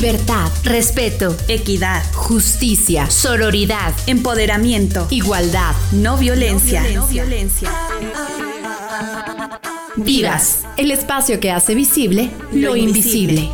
Libertad, respeto, equidad, justicia, sororidad, empoderamiento, igualdad, no violencia. No violencia. Vivas, el espacio que hace visible lo invisible.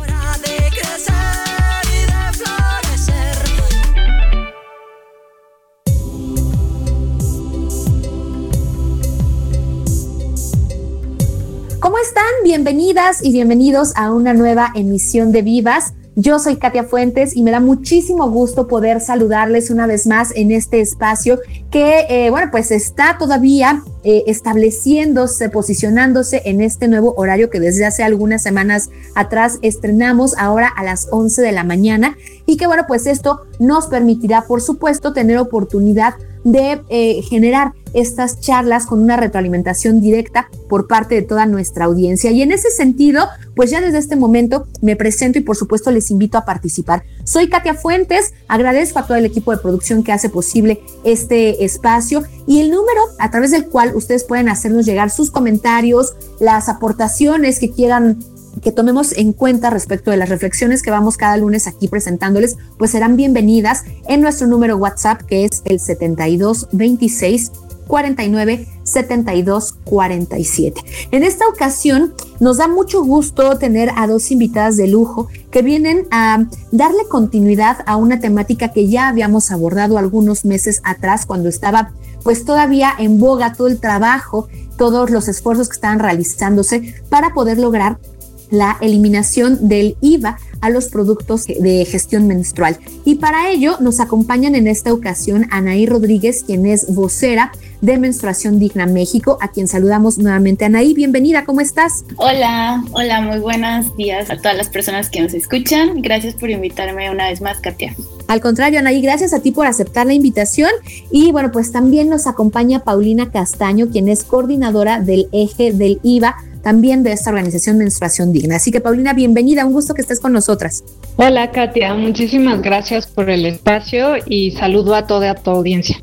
¿Cómo están? Bienvenidas y bienvenidos a una nueva emisión de Vivas. Yo soy Katia Fuentes y me da muchísimo gusto poder saludarles una vez más en este espacio que, eh, bueno, pues está todavía eh, estableciéndose, posicionándose en este nuevo horario que desde hace algunas semanas atrás estrenamos ahora a las 11 de la mañana y que, bueno, pues esto nos permitirá, por supuesto, tener oportunidad de eh, generar estas charlas con una retroalimentación directa por parte de toda nuestra audiencia. Y en ese sentido, pues ya desde este momento me presento y por supuesto les invito a participar. Soy Katia Fuentes, agradezco a todo el equipo de producción que hace posible este espacio y el número a través del cual ustedes pueden hacernos llegar sus comentarios, las aportaciones que quieran que tomemos en cuenta respecto de las reflexiones que vamos cada lunes aquí presentándoles, pues serán bienvenidas en nuestro número WhatsApp que es el 7226 49 72 47. En esta ocasión nos da mucho gusto tener a dos invitadas de lujo que vienen a darle continuidad a una temática que ya habíamos abordado algunos meses atrás cuando estaba pues todavía en boga todo el trabajo, todos los esfuerzos que estaban realizándose para poder lograr la eliminación del IVA a los productos de gestión menstrual. Y para ello nos acompañan en esta ocasión Anaí Rodríguez, quien es vocera de Menstruación Digna México, a quien saludamos nuevamente. Anaí, bienvenida, ¿cómo estás? Hola, hola, muy buenos días a todas las personas que nos escuchan. Gracias por invitarme una vez más, Katia. Al contrario, Anaí, gracias a ti por aceptar la invitación. Y bueno, pues también nos acompaña Paulina Castaño, quien es coordinadora del eje del IVA también de esta organización Menstruación Digna. Así que Paulina, bienvenida, un gusto que estés con nosotras. Hola Katia, muchísimas gracias por el espacio y saludo a toda tu audiencia.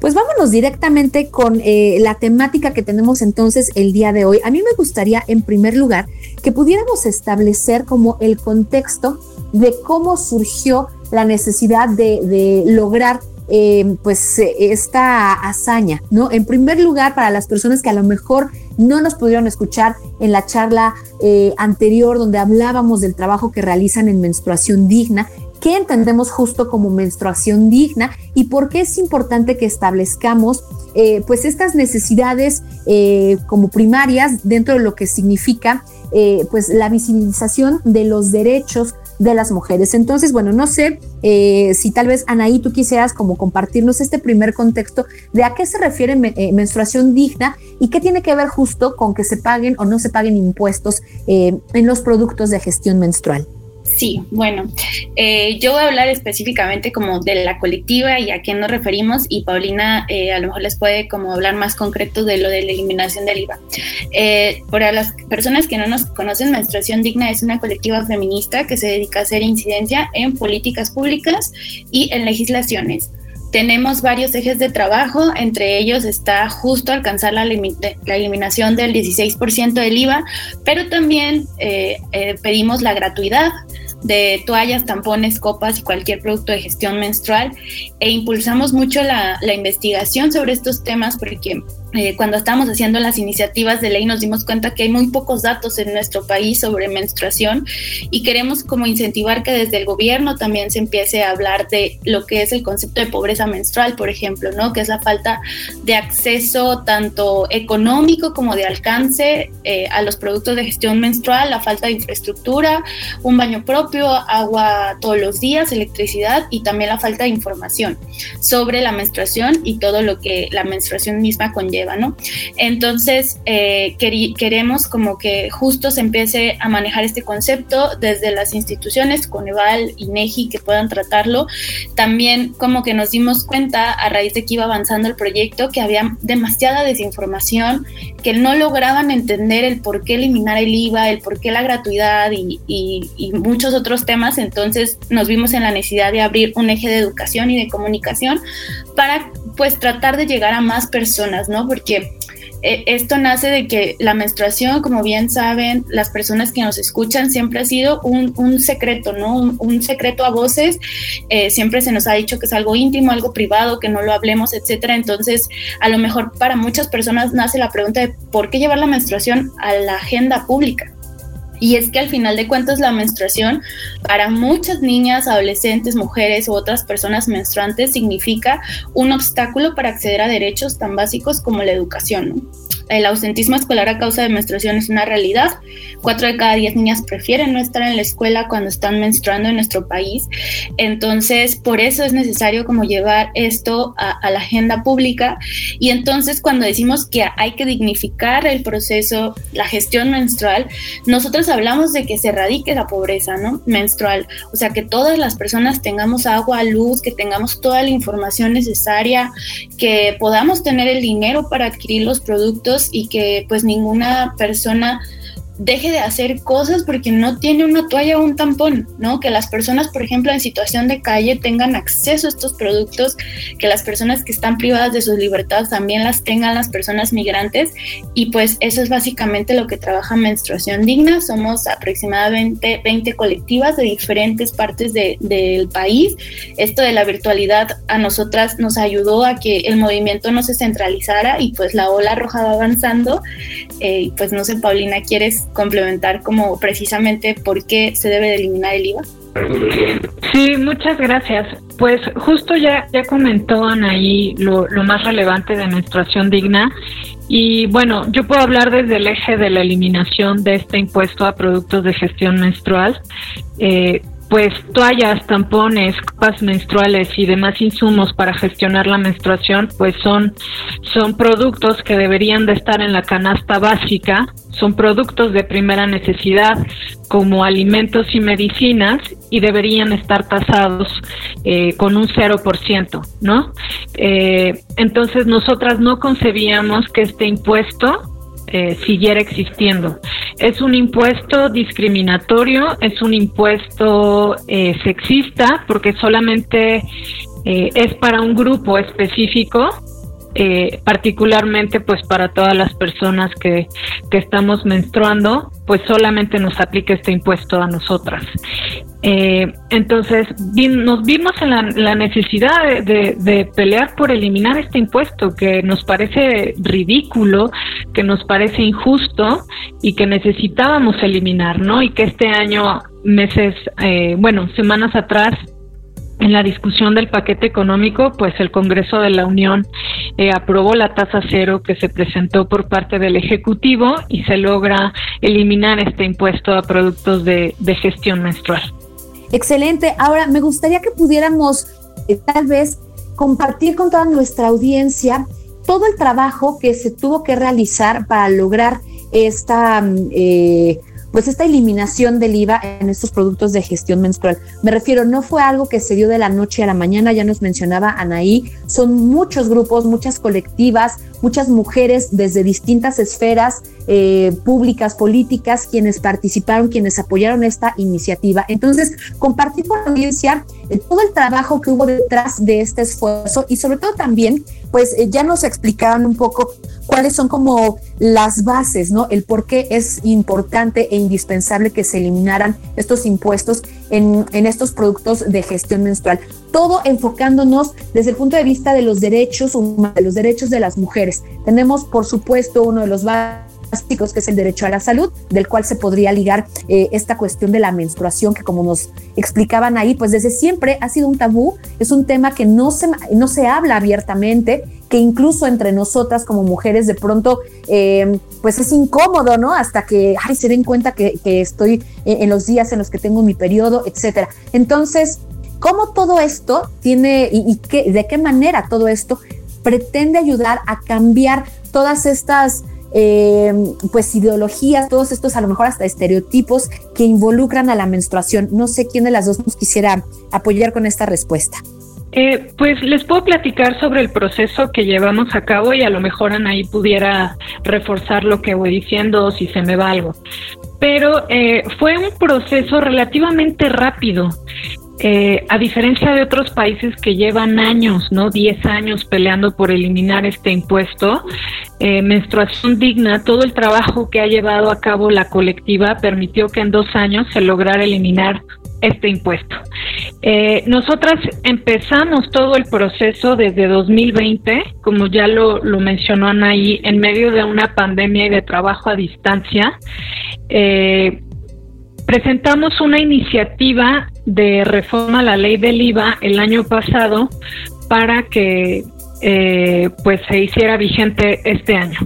Pues vámonos directamente con eh, la temática que tenemos entonces el día de hoy. A mí me gustaría, en primer lugar, que pudiéramos establecer como el contexto de cómo surgió la necesidad de, de lograr eh, pues eh, esta hazaña, ¿no? En primer lugar, para las personas que a lo mejor no nos pudieron escuchar en la charla eh, anterior donde hablábamos del trabajo que realizan en menstruación digna, qué entendemos justo como menstruación digna y por qué es importante que establezcamos pues estas necesidades como primarias dentro de lo que significa pues la visibilización de los derechos de las mujeres. Entonces, bueno, no sé eh, si tal vez Anaí tú quisieras como compartirnos este primer contexto de a qué se refiere eh, menstruación digna y qué tiene que ver justo con que se paguen o no se paguen impuestos eh, en los productos de gestión menstrual. Sí, bueno, eh, yo voy a hablar específicamente como de la colectiva y a quién nos referimos y Paulina eh, a lo mejor les puede como hablar más concreto de lo de la eliminación del IVA. Eh, para las personas que no nos conocen, Menstruación Digna es una colectiva feminista que se dedica a hacer incidencia en políticas públicas y en legislaciones. Tenemos varios ejes de trabajo, entre ellos está justo alcanzar la, eliminación del 16% del IVA, pero también pedimos la gratuidad de toallas, tampones, copas y cualquier producto de gestión menstrual e impulsamos mucho la, la investigación sobre estos temas porque eh, cuando estábamos haciendo las iniciativas de ley nos dimos cuenta que hay muy pocos datos en nuestro país sobre menstruación y queremos como incentivar que desde el gobierno también se empiece a hablar de lo que es el concepto de pobreza menstrual, por ejemplo, ¿no? Que es la falta de acceso tanto económico como de alcance eh, a los productos de gestión menstrual, la falta de infraestructura, un baño propio, agua todos los días, electricidad y también la falta de información sobre la menstruación y todo lo que la menstruación misma conlleva ¿no? Entonces, eh, queremos como que justo se empiece a manejar este concepto desde las instituciones, Coneval, INEGI, que puedan tratarlo. También como que nos dimos cuenta a raíz de que iba avanzando el proyecto que había demasiada desinformación, que no lograban entender el por qué eliminar el IVA, el por qué la gratuidad y, y muchos otros temas. Entonces nos vimos en la necesidad de abrir un eje de educación y de comunicación para pues tratar de llegar a más personas, ¿no? Porque eh, esto nace de que la menstruación, como bien saben, las personas que nos escuchan, siempre ha sido un, secreto, ¿no? Un, secreto a voces. Eh, siempre se nos ha dicho que es algo íntimo, algo privado, que no lo hablemos, etcétera. Entonces, a lo mejor para muchas personas nace la pregunta de por qué llevar la menstruación a la agenda pública. Y es que al final de cuentas la menstruación para muchas niñas, adolescentes, mujeres u otras personas menstruantes significa un obstáculo para acceder a derechos tan básicos como la educación. ¿no? El ausentismo escolar a causa de menstruación es una realidad. Cuatro de cada diez niñas prefieren no estar en la escuela cuando están menstruando en nuestro país. Entonces, por eso es necesario como llevar esto a, la agenda pública. Y entonces, cuando decimos que hay que dignificar el proceso, la gestión menstrual, nosotros hablamos de que se erradique la pobreza ¿no? menstrual. O sea, que todas las personas tengamos agua, luz, que tengamos toda la información necesaria, que podamos tener el dinero para adquirir los productos y que pues ninguna persona deje de hacer cosas porque no tiene una toalla o un tampón, ¿no? Que las personas, por ejemplo, en situación de calle tengan acceso a estos productos, que las personas que están privadas de sus libertades también las tengan las personas migrantes y pues eso es básicamente lo que trabaja Menstruación Digna. Somos aproximadamente 20 colectivas de diferentes partes del país. Esto de la virtualidad a nosotras nos ayudó a que el movimiento no se centralizara y pues la ola roja va avanzando. Eh, pues no sé, Paulina, ¿quieres complementar como precisamente por qué se debe de eliminar el IVA. Sí, muchas gracias. Pues justo ya, ya comentó Anaí lo, lo más relevante de menstruación digna y bueno, yo puedo hablar desde el eje de la eliminación de este impuesto a productos de gestión menstrual. Eh, pues toallas, tampones, copas menstruales y demás insumos para gestionar la menstruación, pues son, son productos que deberían de estar en la canasta básica, son productos de primera necesidad como alimentos y medicinas y deberían estar tasados eh, con un 0%, ¿no? Eh, entonces nosotras no concebíamos que este impuesto eh, siguiera existiendo. Es un impuesto discriminatorio, es un impuesto eh, sexista porque solamente eh, es para un grupo específico eh, particularmente pues para todas las personas que, que, estamos menstruando, pues solamente nos aplica este impuesto a nosotras. Eh, entonces nos vimos en la, necesidad de, de, pelear por eliminar este impuesto que nos parece ridículo, que nos parece injusto y que necesitábamos eliminar, ¿no? Y que este año, meses, eh, bueno, semanas atrás, en la discusión del paquete económico, pues el Congreso de la Unión eh, aprobó la tasa cero que se presentó por parte del Ejecutivo y se logra eliminar este impuesto a productos de, gestión menstrual. Excelente. Ahora, me gustaría que pudiéramos eh, tal vez compartir con toda nuestra audiencia todo el trabajo que se tuvo que realizar para lograr esta mm, eh, pues esta eliminación del IVA en estos productos de gestión menstrual. Me refiero, no fue algo que se dio de la noche a la mañana, ya nos mencionaba Anaí, son muchos grupos, muchas colectivas, muchas mujeres desde distintas esferas eh, públicas, políticas, quienes participaron, quienes apoyaron esta iniciativa. Entonces, compartir con la audiencia eh, todo el trabajo que hubo detrás de este esfuerzo y sobre todo también, pues eh, ya nos explicaron un poco cuáles son como las bases, ¿no? El por qué es importante e indispensable que se eliminaran estos impuestos en, estos productos de gestión menstrual. Todo enfocándonos desde el punto de vista de los derechos humanos, de los derechos de las mujeres. Tenemos, por supuesto, uno de los básicos que es el derecho a la salud, del cual se podría ligar eh, esta cuestión de la menstruación, que como nos explicaban ahí, pues desde siempre ha sido un tabú, es un tema que no se, no se habla abiertamente que incluso entre nosotras como mujeres de pronto eh, pues es incómodo, ¿no? Hasta que ay, se den cuenta que, estoy en los días en los que tengo mi periodo, etcétera. Entonces, ¿cómo todo esto tiene y, qué, de qué manera todo esto pretende ayudar a cambiar todas estas eh, pues ideologías, todos estos a lo mejor hasta estereotipos que involucran a la menstruación. No sé quién de las dos nos quisiera apoyar con esta respuesta. Eh, pues les puedo platicar sobre el proceso que llevamos a cabo y a lo mejor Anaí pudiera reforzar lo que voy diciendo si se me va algo. Pero eh, fue un proceso relativamente rápido. Eh, a diferencia de otros países que llevan años, ¿no? 10 años peleando por eliminar este impuesto, eh, Menstruación Digna, todo el trabajo que ha llevado a cabo la colectiva permitió que en dos años se lograra eliminar este impuesto. Eh, nosotras empezamos todo el proceso desde 2020, como ya lo, mencionó Anaí, en medio de una pandemia y de trabajo a distancia. Eh, presentamos una iniciativa de reforma a la ley del IVA el año pasado para que eh, pues se hiciera vigente este año.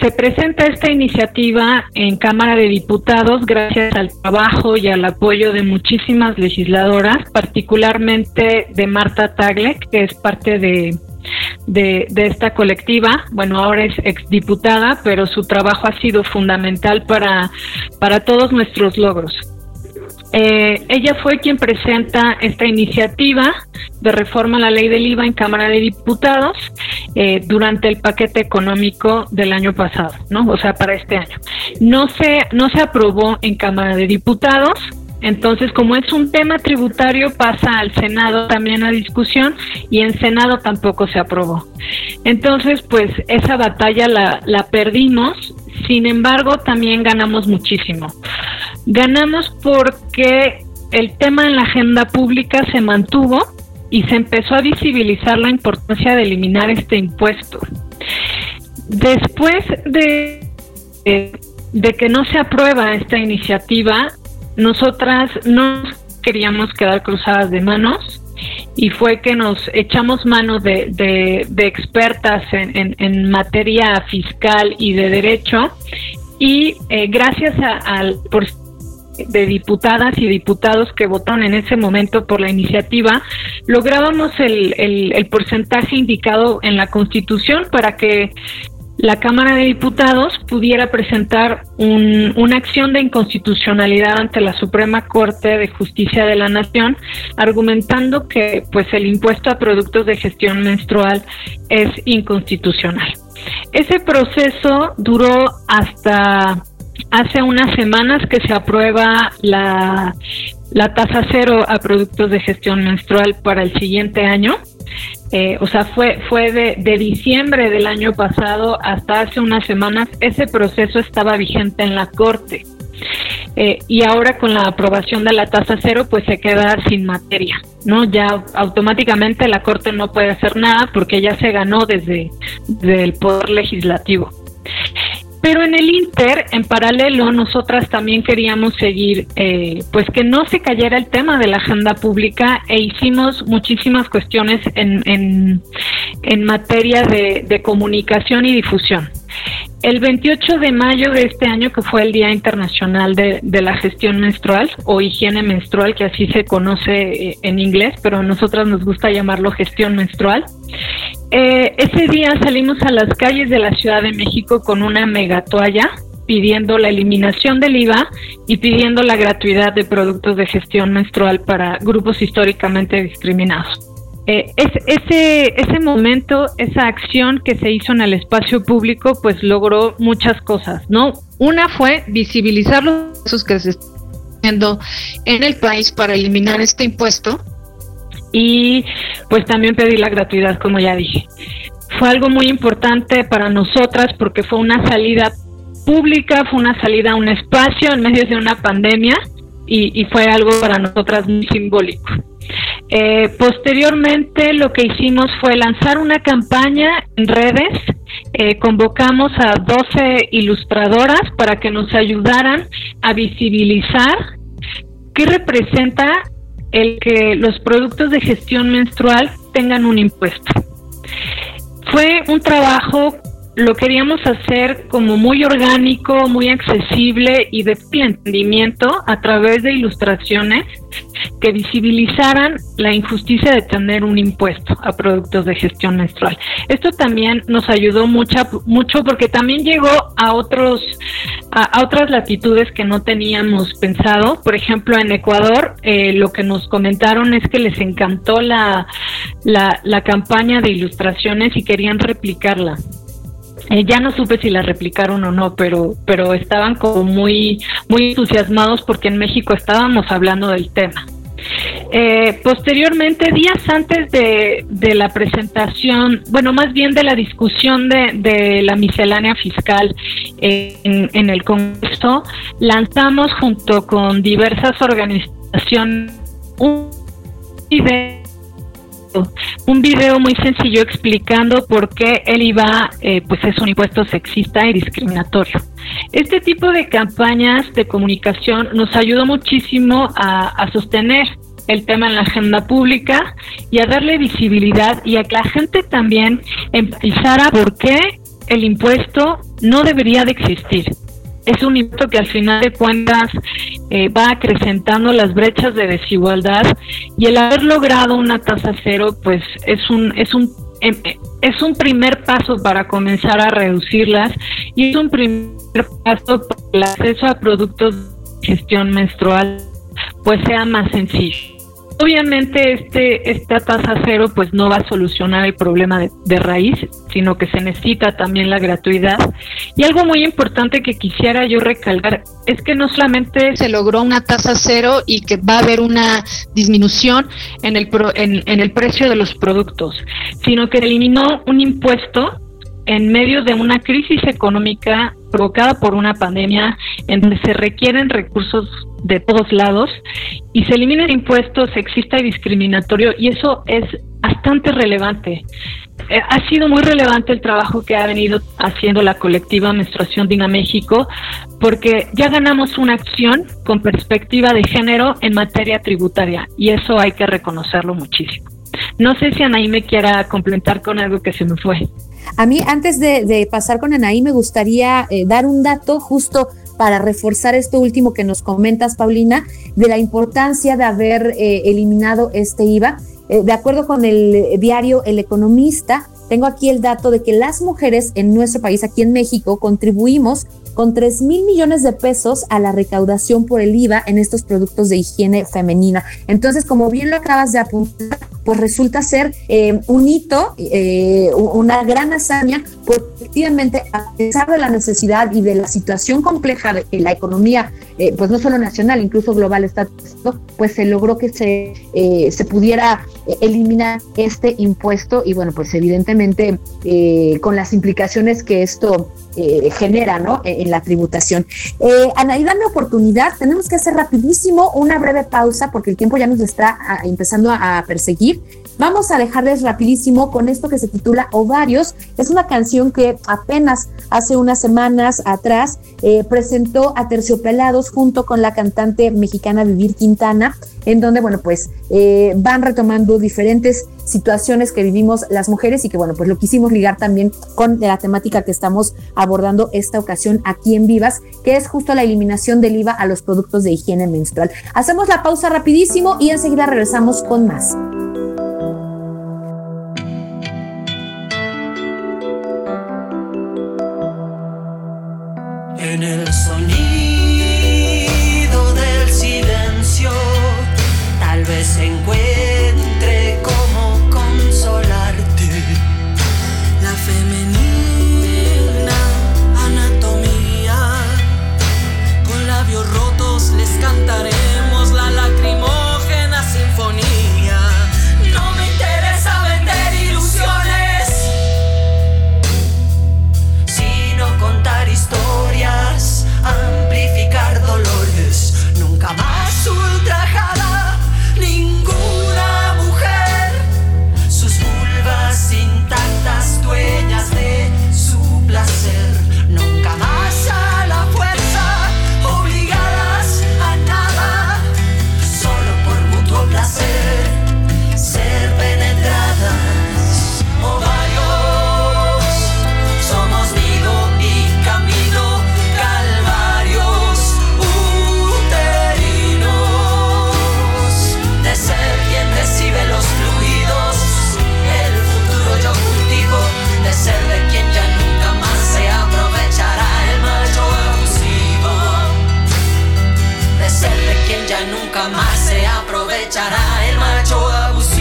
Se presenta esta iniciativa en Cámara de Diputados gracias al trabajo y al apoyo de muchísimas legisladoras, particularmente de Marta Tagle, que es parte de de, esta colectiva. Bueno, ahora es exdiputada, pero su trabajo ha sido fundamental para, para todos nuestros logros. Eh, ella fue quien presenta esta iniciativa de reforma a la ley del IVA en Cámara de Diputados eh, durante el paquete económico del año pasado, ¿no? O sea, para este año. No se, no se aprobó en Cámara de Diputados, entonces, como es un tema tributario, pasa al Senado también a discusión y en Senado tampoco se aprobó. Entonces, pues esa batalla la, la perdimos, sin embargo, también ganamos muchísimo. Ganamos porque el tema en la agenda pública se mantuvo y se empezó a visibilizar la importancia de eliminar este impuesto. Después de, de que no se aprueba esta iniciativa, nosotras no queríamos quedar cruzadas de manos y fue que nos echamos mano de, de, expertas en, en, materia fiscal y de derecho. Y eh, gracias al de diputadas y diputados que votaron en ese momento por la iniciativa, lográbamos el, el porcentaje indicado en la Constitución para que la Cámara de Diputados pudiera presentar una acción de inconstitucionalidad ante la Suprema Corte de Justicia de la Nación, argumentando que pues el impuesto a productos de gestión menstrual es inconstitucional. Ese proceso duró hasta hace unas semanas que se aprueba la, la tasa cero a productos de gestión menstrual para el siguiente año eh, o sea, fue, fue de, de, diciembre del año pasado hasta hace unas semanas, ese proceso estaba vigente en la Corte. Eh, y ahora con la aprobación de la tasa cero, pues se queda sin materia, ¿no? Ya automáticamente la Corte no puede hacer nada porque ya se ganó desde, desde el Poder Legislativo. Pero en el Inter, en paralelo, nosotras también queríamos seguir, eh, pues que no se cayera el tema de la agenda pública e hicimos muchísimas cuestiones en, en, en materia de, comunicación y difusión. El 28 de mayo de este año, que fue el Día Internacional de, de, la Gestión Menstrual o Higiene Menstrual, que así se conoce eh, en inglés, pero a nosotras nos gusta llamarlo gestión menstrual, eh, ese día salimos a las calles de la Ciudad de México con una mega toalla pidiendo la eliminación del IVA y pidiendo la gratuidad de productos de gestión menstrual para grupos históricamente discriminados. Eh, ese, ese momento, esa acción que se hizo en el espacio público, pues logró muchas cosas, ¿no? Una fue visibilizar los que se están haciendo en el país para eliminar este impuesto y pues también pedir la gratuidad, como ya dije. Fue algo muy importante para nosotras porque fue una salida pública, fue una salida a un espacio en medio de una pandemia y, fue algo para nosotras muy simbólico. Eh, posteriormente lo que hicimos fue lanzar una campaña en redes, eh, convocamos a 12 ilustradoras para que nos ayudaran a visibilizar qué representa el que los productos de gestión menstrual tengan un impuesto. Fue un trabajo lo queríamos hacer como muy orgánico, muy accesible y de entendimiento a través de ilustraciones que visibilizaran la injusticia de tener un impuesto a productos de gestión menstrual. Esto también nos ayudó mucha, mucho porque también llegó a otros a, otras latitudes que no teníamos pensado. Por ejemplo, en Ecuador eh, lo que nos comentaron es que les encantó la, la, la campaña de ilustraciones y querían replicarla. Eh, ya no supe si la replicaron o no, pero, pero estaban como muy, muy entusiasmados porque en México estábamos hablando del tema. Eh, posteriormente, días antes de, la presentación, bueno, más bien de la discusión de, la miscelánea fiscal en, en, el Congreso, lanzamos junto con diversas organizaciones un un video muy sencillo explicando por qué el IVA eh, pues es un impuesto sexista y discriminatorio. Este tipo de campañas de comunicación nos ayudó muchísimo a, sostener el tema en la agenda pública y a darle visibilidad y a que la gente también empezara por qué el impuesto no debería de existir es un impuesto que al final de cuentas eh, va acrecentando las brechas de desigualdad y el haber logrado una tasa cero pues es un es un em, es un primer paso para comenzar a reducirlas y es un primer paso para el acceso a productos de gestión menstrual pues sea más sencillo. Obviamente este esta tasa cero pues no va a solucionar el problema de, raíz, sino que se necesita también la gratuidad. Y algo muy importante que quisiera yo recalcar es que no solamente se logró una tasa cero y que va a haber una disminución en el, en, en el precio de los productos, sino que eliminó un impuesto en medio de una crisis económica provocada por una pandemia en donde se requieren recursos de todos lados y se elimina el impuesto sexista y discriminatorio y eso es bastante relevante. Eh, ha sido muy relevante el trabajo que ha venido haciendo la colectiva Menstruación Digna México porque ya ganamos una acción con perspectiva de género en materia tributaria y eso hay que reconocerlo muchísimo. No sé si Anaí me quiera complementar con algo que se me fue. A mí, antes de, pasar con Anaí, me gustaría eh, dar un dato justo para reforzar esto último que nos comentas, Paulina, de la importancia de haber eh, eliminado este IVA. Eh, de acuerdo con el diario El Economista, tengo aquí el dato de que las mujeres en nuestro país, aquí en México, contribuimos con 3 mil millones de pesos a la recaudación por el IVA en estos productos de higiene femenina. Entonces, como bien lo acabas de apuntar, pues resulta ser eh, un hito, eh, una gran hazaña, porque efectivamente, a pesar de la necesidad y de la situación compleja de la economía, eh, pues no solo nacional, incluso global está, pues se logró que se, se pudiera eliminar este impuesto y bueno, pues evidentemente con las implicaciones que esto eh, genera ¿no? E, en la tributación. Eh, Anaí, dame oportunidad, tenemos que hacer rapidísimo una breve pausa porque el tiempo ya nos está ah, empezando a perseguir. Vamos a dejarles rapidísimo con esto que se titula Ovarios. Es una canción que apenas hace unas semanas atrás eh, presentó a Terciopelados junto con la cantante mexicana Vivir Quintana, en donde, bueno, pues eh, van retomando diferentes situaciones que vivimos las mujeres y que, bueno, pues lo quisimos ligar también con la temática que estamos abordando esta ocasión aquí en Vivas, que es justo la eliminación del IVA a los productos de higiene menstrual. Hacemos la pausa rapidísimo y enseguida regresamos con más. En el sonido del silencio, tal vez encuentre ya nunca más se aprovechará el macho abusivo.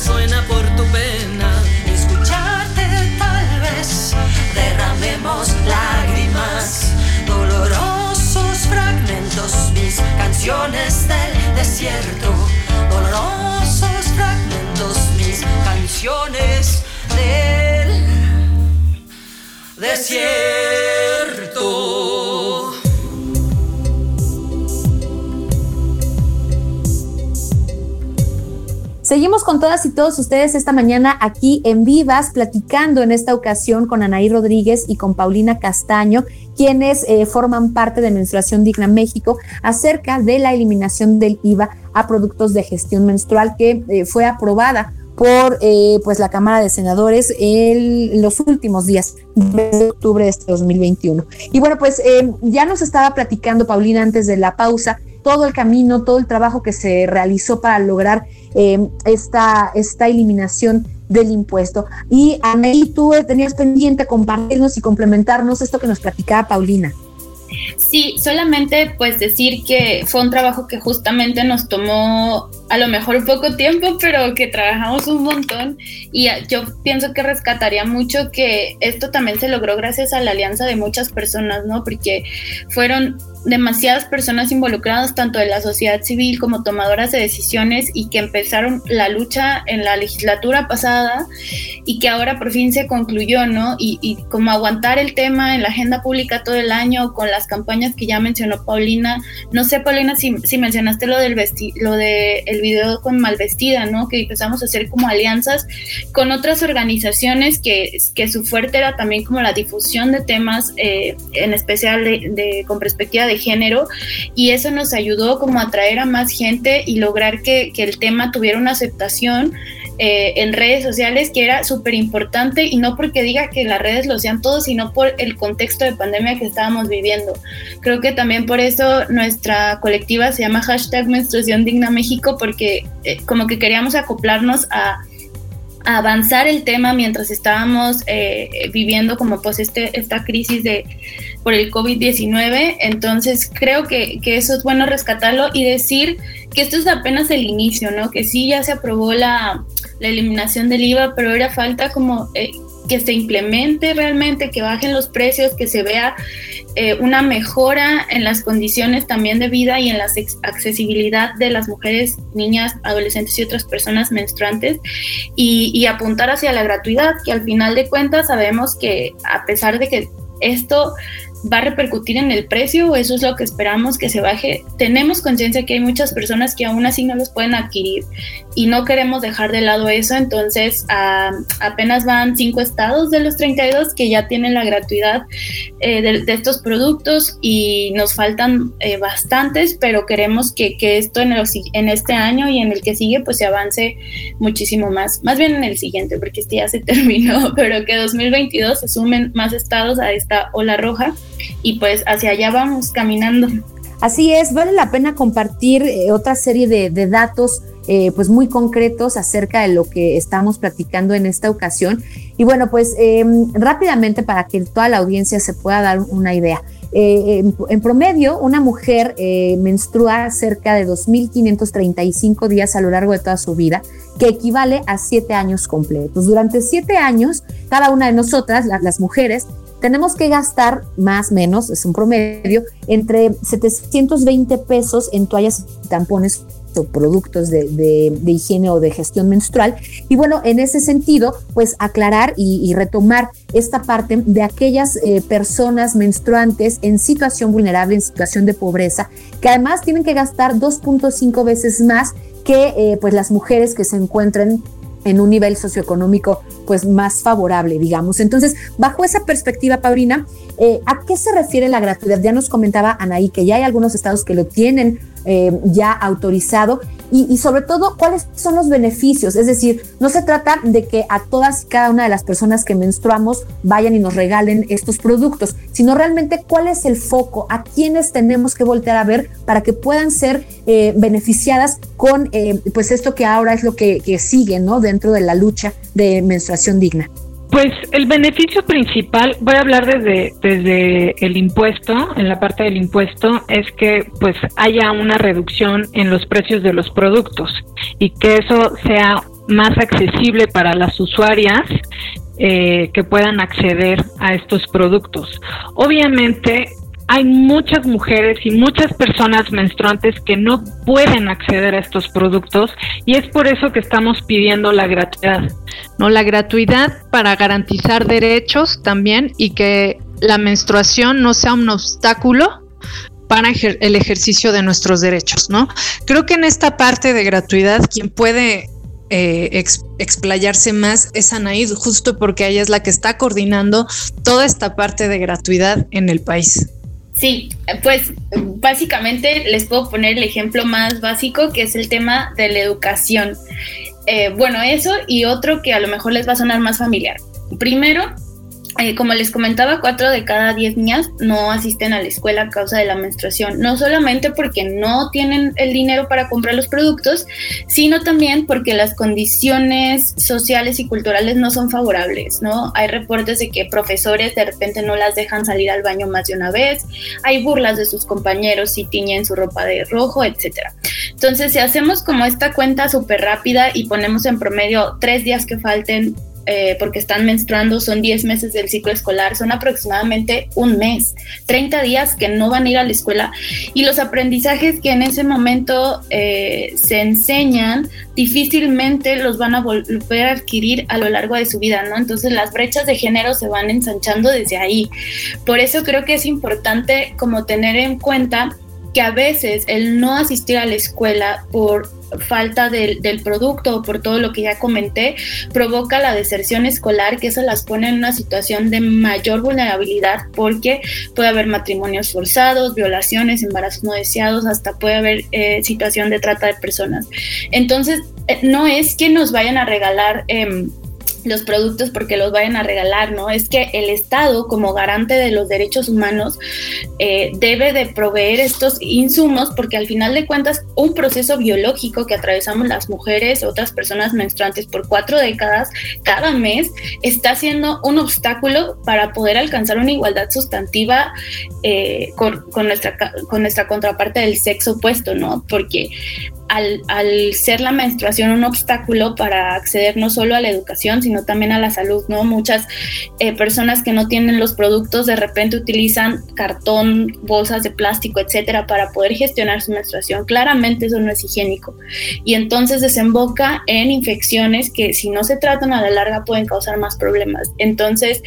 Canción que suena por tu pena. Escucharte tal vez, derramemos lágrimas, dolorosos fragmentos, mis canciones del desierto, dolorosos fragmentos, mis canciones del desierto. Seguimos con todas y todos ustedes esta mañana aquí en Vivas, platicando en esta ocasión con Anaí Rodríguez y con Paulina Castaño, quienes eh, forman parte de Menstruación Digna México, acerca de la eliminación del IVA a productos de gestión menstrual que eh, fue aprobada por eh, pues la Cámara de Senadores en los últimos días de octubre de este 2021. Y bueno, pues ya nos estaba platicando Paulina antes de la pausa todo el camino, todo el trabajo que se realizó para lograr eh, esta, esta eliminación del impuesto. Y Anaí, tú tenías pendiente compartirnos y complementarnos esto que nos platicaba Paulina. Sí, solamente pues decir que fue un trabajo que justamente nos tomó a lo mejor poco tiempo, pero que trabajamos un montón y yo pienso que rescataría mucho que esto también se logró gracias a la alianza de muchas personas, ¿no? Porque fueron demasiadas personas involucradas, tanto de la sociedad civil como tomadoras de decisiones, y que empezaron la lucha en la legislatura pasada y que ahora por fin se concluyó, ¿no? Y, y como aguantar el tema en la agenda pública todo el año con las campañas que ya mencionó Paulina. No sé, Paulina, si, si mencionaste lo del vesti lo de el video con Malvestida, ¿no? Que empezamos a hacer como alianzas con otras organizaciones que, que su fuerte era también como la difusión de temas, eh, en especial de, de, con perspectiva de género, y eso nos ayudó como a atraer a más gente y lograr que, que el tema tuviera una aceptación eh, en redes sociales, que era súper importante y no porque diga que las redes lo sean todos, sino por el contexto de pandemia que estábamos viviendo. Creo que también por eso nuestra colectiva se llama hashtag menstruación digna México, porque eh, como que queríamos acoplarnos a a avanzar el tema mientras estábamos eh, viviendo como pues este, esta crisis de por el COVID-19. Entonces creo que, que, eso es bueno rescatarlo y decir que esto es apenas el inicio, ¿no? Que sí ya se aprobó la, la eliminación del IVA, pero era falta como eh, que se implemente realmente, que bajen los precios, que se vea eh, una mejora en las condiciones también de vida y en la accesibilidad de las mujeres, niñas, adolescentes y otras personas menstruantes y, y apuntar hacia la gratuidad, que al final de cuentas sabemos que a pesar de que esto va a repercutir en el precio eso es lo que esperamos que se baje. Tenemos conciencia que hay muchas personas que aún así no los pueden adquirir y no queremos dejar de lado eso, entonces apenas van cinco estados de los 32 que ya tienen la gratuidad eh, de, de, estos productos y nos faltan eh, bastantes, pero queremos que, que esto en, los, en, este año y en el que sigue pues se avance muchísimo más, más bien en el siguiente porque este ya se terminó, pero que 2022 se sumen más estados a esta ola roja y pues hacia allá vamos caminando. Así es, vale la pena compartir eh, otra serie de, datos eh, pues muy concretos acerca de lo que estamos platicando en esta ocasión. Y bueno, pues eh, rápidamente para que toda la audiencia se pueda dar una idea. Eh, en, promedio, una mujer menstrua cerca de 2.535 días a lo largo de toda su vida, que equivale a siete años completos. Durante siete años, cada una de nosotras, las mujeres, tenemos que gastar más o menos, es un promedio, entre 720 pesos en toallas y tampones o productos de, de, de, higiene o de gestión menstrual. Y bueno, en ese sentido, pues aclarar y, retomar esta parte de aquellas eh, personas menstruantes en situación vulnerable, en situación de pobreza, que además tienen que gastar 2.5 veces más que eh, pues las mujeres que se encuentran en un nivel socioeconómico pues más favorable, digamos. Entonces, bajo esa perspectiva, Paulina, eh, ¿a qué se refiere la gratuidad? Ya nos comentaba Anaí que ya hay algunos estados que lo tienen eh, ya autorizado y, y, sobre todo cuáles son los beneficios. Es decir, no se trata de que a todas y cada una de las personas que menstruamos vayan y nos regalen estos productos, sino realmente cuál es el foco, a quienes tenemos que voltear a ver para que puedan ser eh, beneficiadas con eh, pues esto que ahora es lo que, que sigue ¿no? dentro de la lucha de menstruación digna. Pues el beneficio principal, voy a hablar desde, desde el impuesto, en la parte del impuesto, es que pues haya una reducción en los precios de los productos y que eso sea más accesible para las usuarias eh, que puedan acceder a estos productos. Obviamente hay muchas mujeres y muchas personas menstruantes que no pueden acceder a estos productos y es por eso que estamos pidiendo la gratuidad. No, la gratuidad para garantizar derechos también y que la menstruación no sea un obstáculo para el ejercicio de nuestros derechos, ¿no? Creo que en esta parte de gratuidad quien puede eh, explayarse más es Anaid, justo porque ella es la que está coordinando toda esta parte de gratuidad en el país. Sí, pues básicamente les puedo poner el ejemplo más básico que es el tema de la educación. Eh, bueno, eso y otro que a lo mejor les va a sonar más familiar. Primero, eh, como les comentaba, cuatro de cada diez niñas no asisten a la escuela a causa de la menstruación, no solamente porque no tienen el dinero para comprar los productos, sino también porque las condiciones sociales y culturales no son favorables, ¿no? Hay reportes de que profesores de repente no las dejan salir al baño más de una vez, hay burlas de sus compañeros si tiñen su ropa de rojo, etcétera. Entonces, si hacemos como esta cuenta súper rápida y ponemos en promedio tres días que falten eh, porque están menstruando, son 10 meses del ciclo escolar, son aproximadamente un mes, 30 días que no van a ir a la escuela y los aprendizajes que en ese momento eh, se enseñan difícilmente los van a volver a adquirir a lo largo de su vida, ¿no? Entonces las brechas de género se van ensanchando desde ahí. Por eso creo que es importante como tener en cuenta que a veces el no asistir a la escuela por falta del, producto o por todo lo que ya comenté, provoca la deserción escolar, que eso las pone en una situación de mayor vulnerabilidad porque puede haber matrimonios forzados, violaciones, embarazos no deseados, hasta puede haber eh, situación de trata de personas. Entonces, eh, no es que nos vayan a regalar... Em, los productos porque los vayan a regalar, ¿no? Es que el Estado, como garante de los derechos humanos, eh, debe de proveer estos insumos porque al final de cuentas un proceso biológico que atravesamos las mujeres, otras personas menstruantes por cuatro décadas, cada mes, está siendo un obstáculo para poder alcanzar una igualdad sustantiva eh, con, nuestra, con nuestra contraparte del sexo opuesto, ¿no? Porque al, ser la menstruación un obstáculo para acceder no solo a la educación, sino también a la salud, ¿no? Muchas eh, personas que no tienen los productos de repente utilizan cartón, bolsas de plástico, etcétera, para poder gestionar su menstruación. Claramente eso no es higiénico. Y entonces desemboca en infecciones que si no se tratan a la larga pueden causar más problemas. Entonces,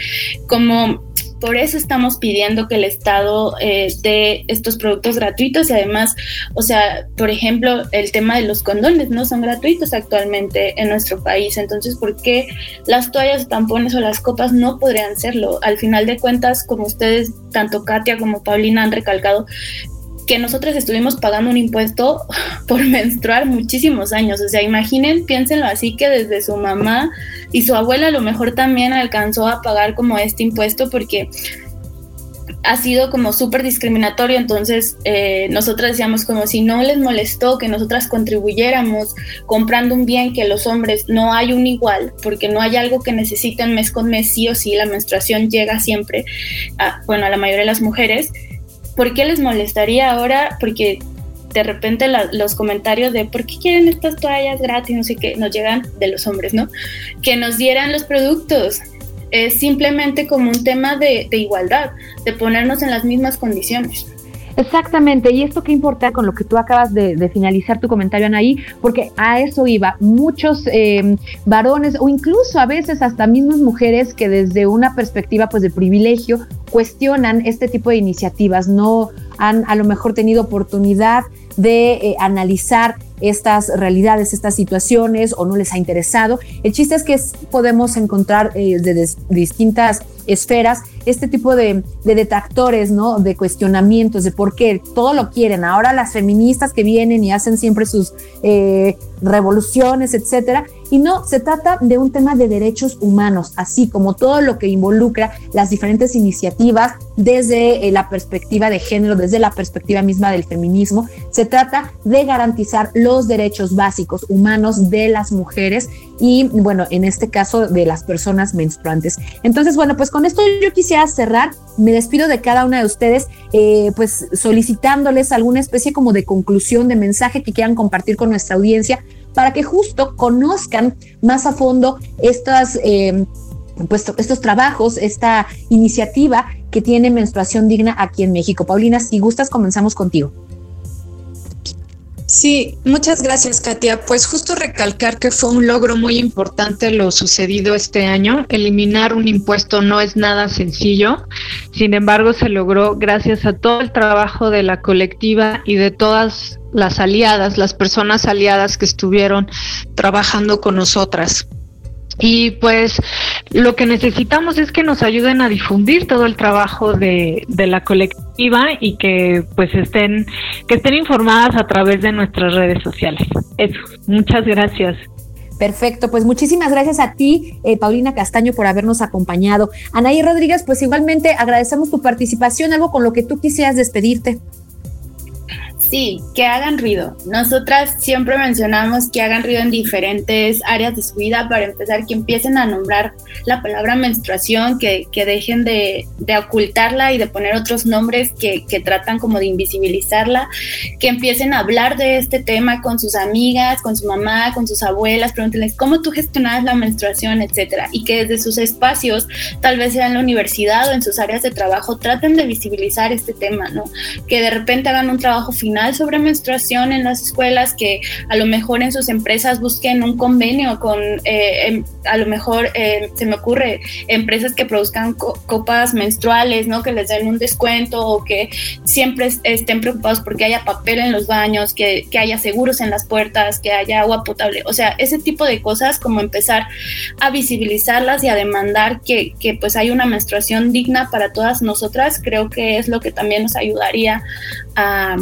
como por eso estamos pidiendo que el Estado eh, dé estos productos gratuitos y además, o sea, por ejemplo, el tema de los condones no son gratuitos actualmente en nuestro país. Entonces, ¿por qué las toallas, tampones o las copas no podrían serlo? Al final de cuentas, como ustedes, tanto Katia como Paulina han recalcado, que nosotros estuvimos pagando un impuesto por menstruar muchísimos años. O sea, imaginen, piénsenlo así que desde su mamá y su abuela a lo mejor también alcanzó a pagar como este impuesto porque ha sido como súper discriminatorio, entonces eh, nosotras decíamos como si no les molestó que nosotras contribuyéramos comprando un bien que los hombres no hay un igual, porque no hay algo que necesiten mes con mes, sí o sí, la menstruación llega siempre, a, bueno, a la mayoría de las mujeres, ¿por qué les molestaría ahora? Porque de repente los comentarios de ¿por qué quieren estas toallas gratis? No sé qué, nos llegan de los hombres, ¿no? Que nos dieran los productos. Es simplemente como un tema de, igualdad, de ponernos en las mismas condiciones. Exactamente, y esto que importa con lo que tú acabas de, finalizar tu comentario, Anaí, porque a eso iba. Muchos em, varones o incluso a veces hasta mismas mujeres que desde una perspectiva pues de privilegio cuestionan este tipo de iniciativas, no han a lo mejor tenido oportunidad de eh, analizar estas realidades, estas situaciones o no les ha interesado. El chiste es que podemos encontrar eh, de distintas esferas este tipo de, detractores, ¿no? De cuestionamientos, de por qué todo lo quieren. Ahora las feministas que vienen y hacen siempre sus eh, revoluciones, etcétera. Y no, se trata de un tema de derechos humanos, así como todo lo que involucra las diferentes iniciativas desde eh, la perspectiva de género, desde la perspectiva misma del feminismo. Se trata de garantizar los derechos básicos humanos de las mujeres y, bueno, en este caso de las personas menstruantes. Entonces, bueno, pues con esto yo quisiera cerrar. Me despido de cada una de ustedes, eh, pues solicitándoles alguna especie como de conclusión, de mensaje que quieran compartir con nuestra audiencia para que justo conozcan más a fondo estas... Eh, estos trabajos, esta iniciativa que tiene menstruación digna aquí en México. Paulina, si gustas, comenzamos contigo. Sí, muchas gracias, Katia. Pues justo recalcar que fue un logro muy importante lo sucedido este año. Eliminar un impuesto no es nada sencillo. Sin embargo, se logró gracias a todo el trabajo de la colectiva y de todas las aliadas, las personas aliadas que estuvieron trabajando con nosotras. Y pues lo que necesitamos es que nos ayuden a difundir todo el trabajo de, de, la colectiva y que pues estén, que estén informadas a través de nuestras redes sociales. Eso, muchas gracias. Perfecto, pues muchísimas gracias a ti, eh, Paulina Castaño, por habernos acompañado. Anaí Rodríguez, pues igualmente agradecemos tu participación, algo con lo que tú quisieras despedirte. Sí, que hagan ruido. Nosotras siempre mencionamos que hagan ruido en diferentes áreas de su vida. Para empezar, que empiecen a nombrar la palabra menstruación, que, que dejen de, de, ocultarla y de poner otros nombres que, que, tratan como de invisibilizarla, que empiecen a hablar de este tema con sus amigas, con su mamá, con sus abuelas, pregúntenles cómo tú gestionas la menstruación, etcétera. Y que desde sus espacios, tal vez sea en la universidad o en sus áreas de trabajo, traten de visibilizar este tema, ¿no? Que de repente hagan un trabajo final sobre menstruación en las escuelas, que a lo mejor en sus empresas busquen un convenio con, eh, em, a lo mejor eh, se me ocurre, empresas que produzcan co copas menstruales, ¿no? Que les den un descuento o que siempre estén preocupados porque haya papel en los baños, que, que haya seguros en las puertas, que haya agua potable. O sea, ese tipo de cosas como empezar a visibilizarlas y a demandar que, que pues hay una menstruación digna para todas nosotras, creo que es lo que también nos ayudaría a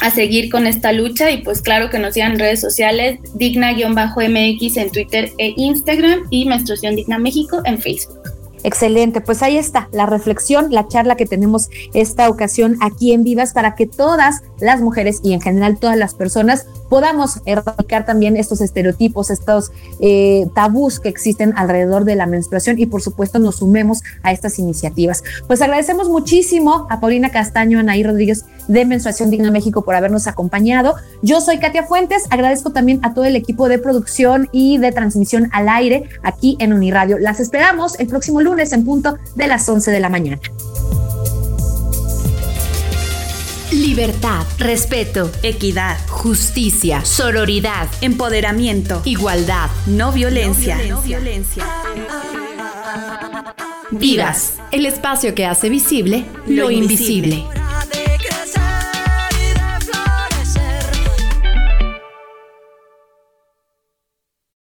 a seguir con esta lucha y pues claro que nos sigan en redes sociales digna-mx en Twitter e Instagram y Menstruación Digna México en Facebook. Excelente, pues ahí está la reflexión, la charla que tenemos esta ocasión aquí en Vivas para que todas las mujeres y en general todas las personas podamos erradicar también estos estereotipos, estos eh, tabús que existen alrededor de la menstruación y por supuesto nos sumemos a estas iniciativas. Pues agradecemos muchísimo a Paulina Castaño, Anaí Rodríguez de Menstruación Digna México por habernos acompañado. Yo soy Katia Fuentes, agradezco también a todo el equipo de producción y de transmisión al aire aquí en Uniradio. Las esperamos el próximo lunes en punto de las 11 de la mañana. Libertad, respeto, equidad, justicia, sororidad, empoderamiento, igualdad, no violencia. No violencia. Vivas, el espacio que hace visible lo, invisible.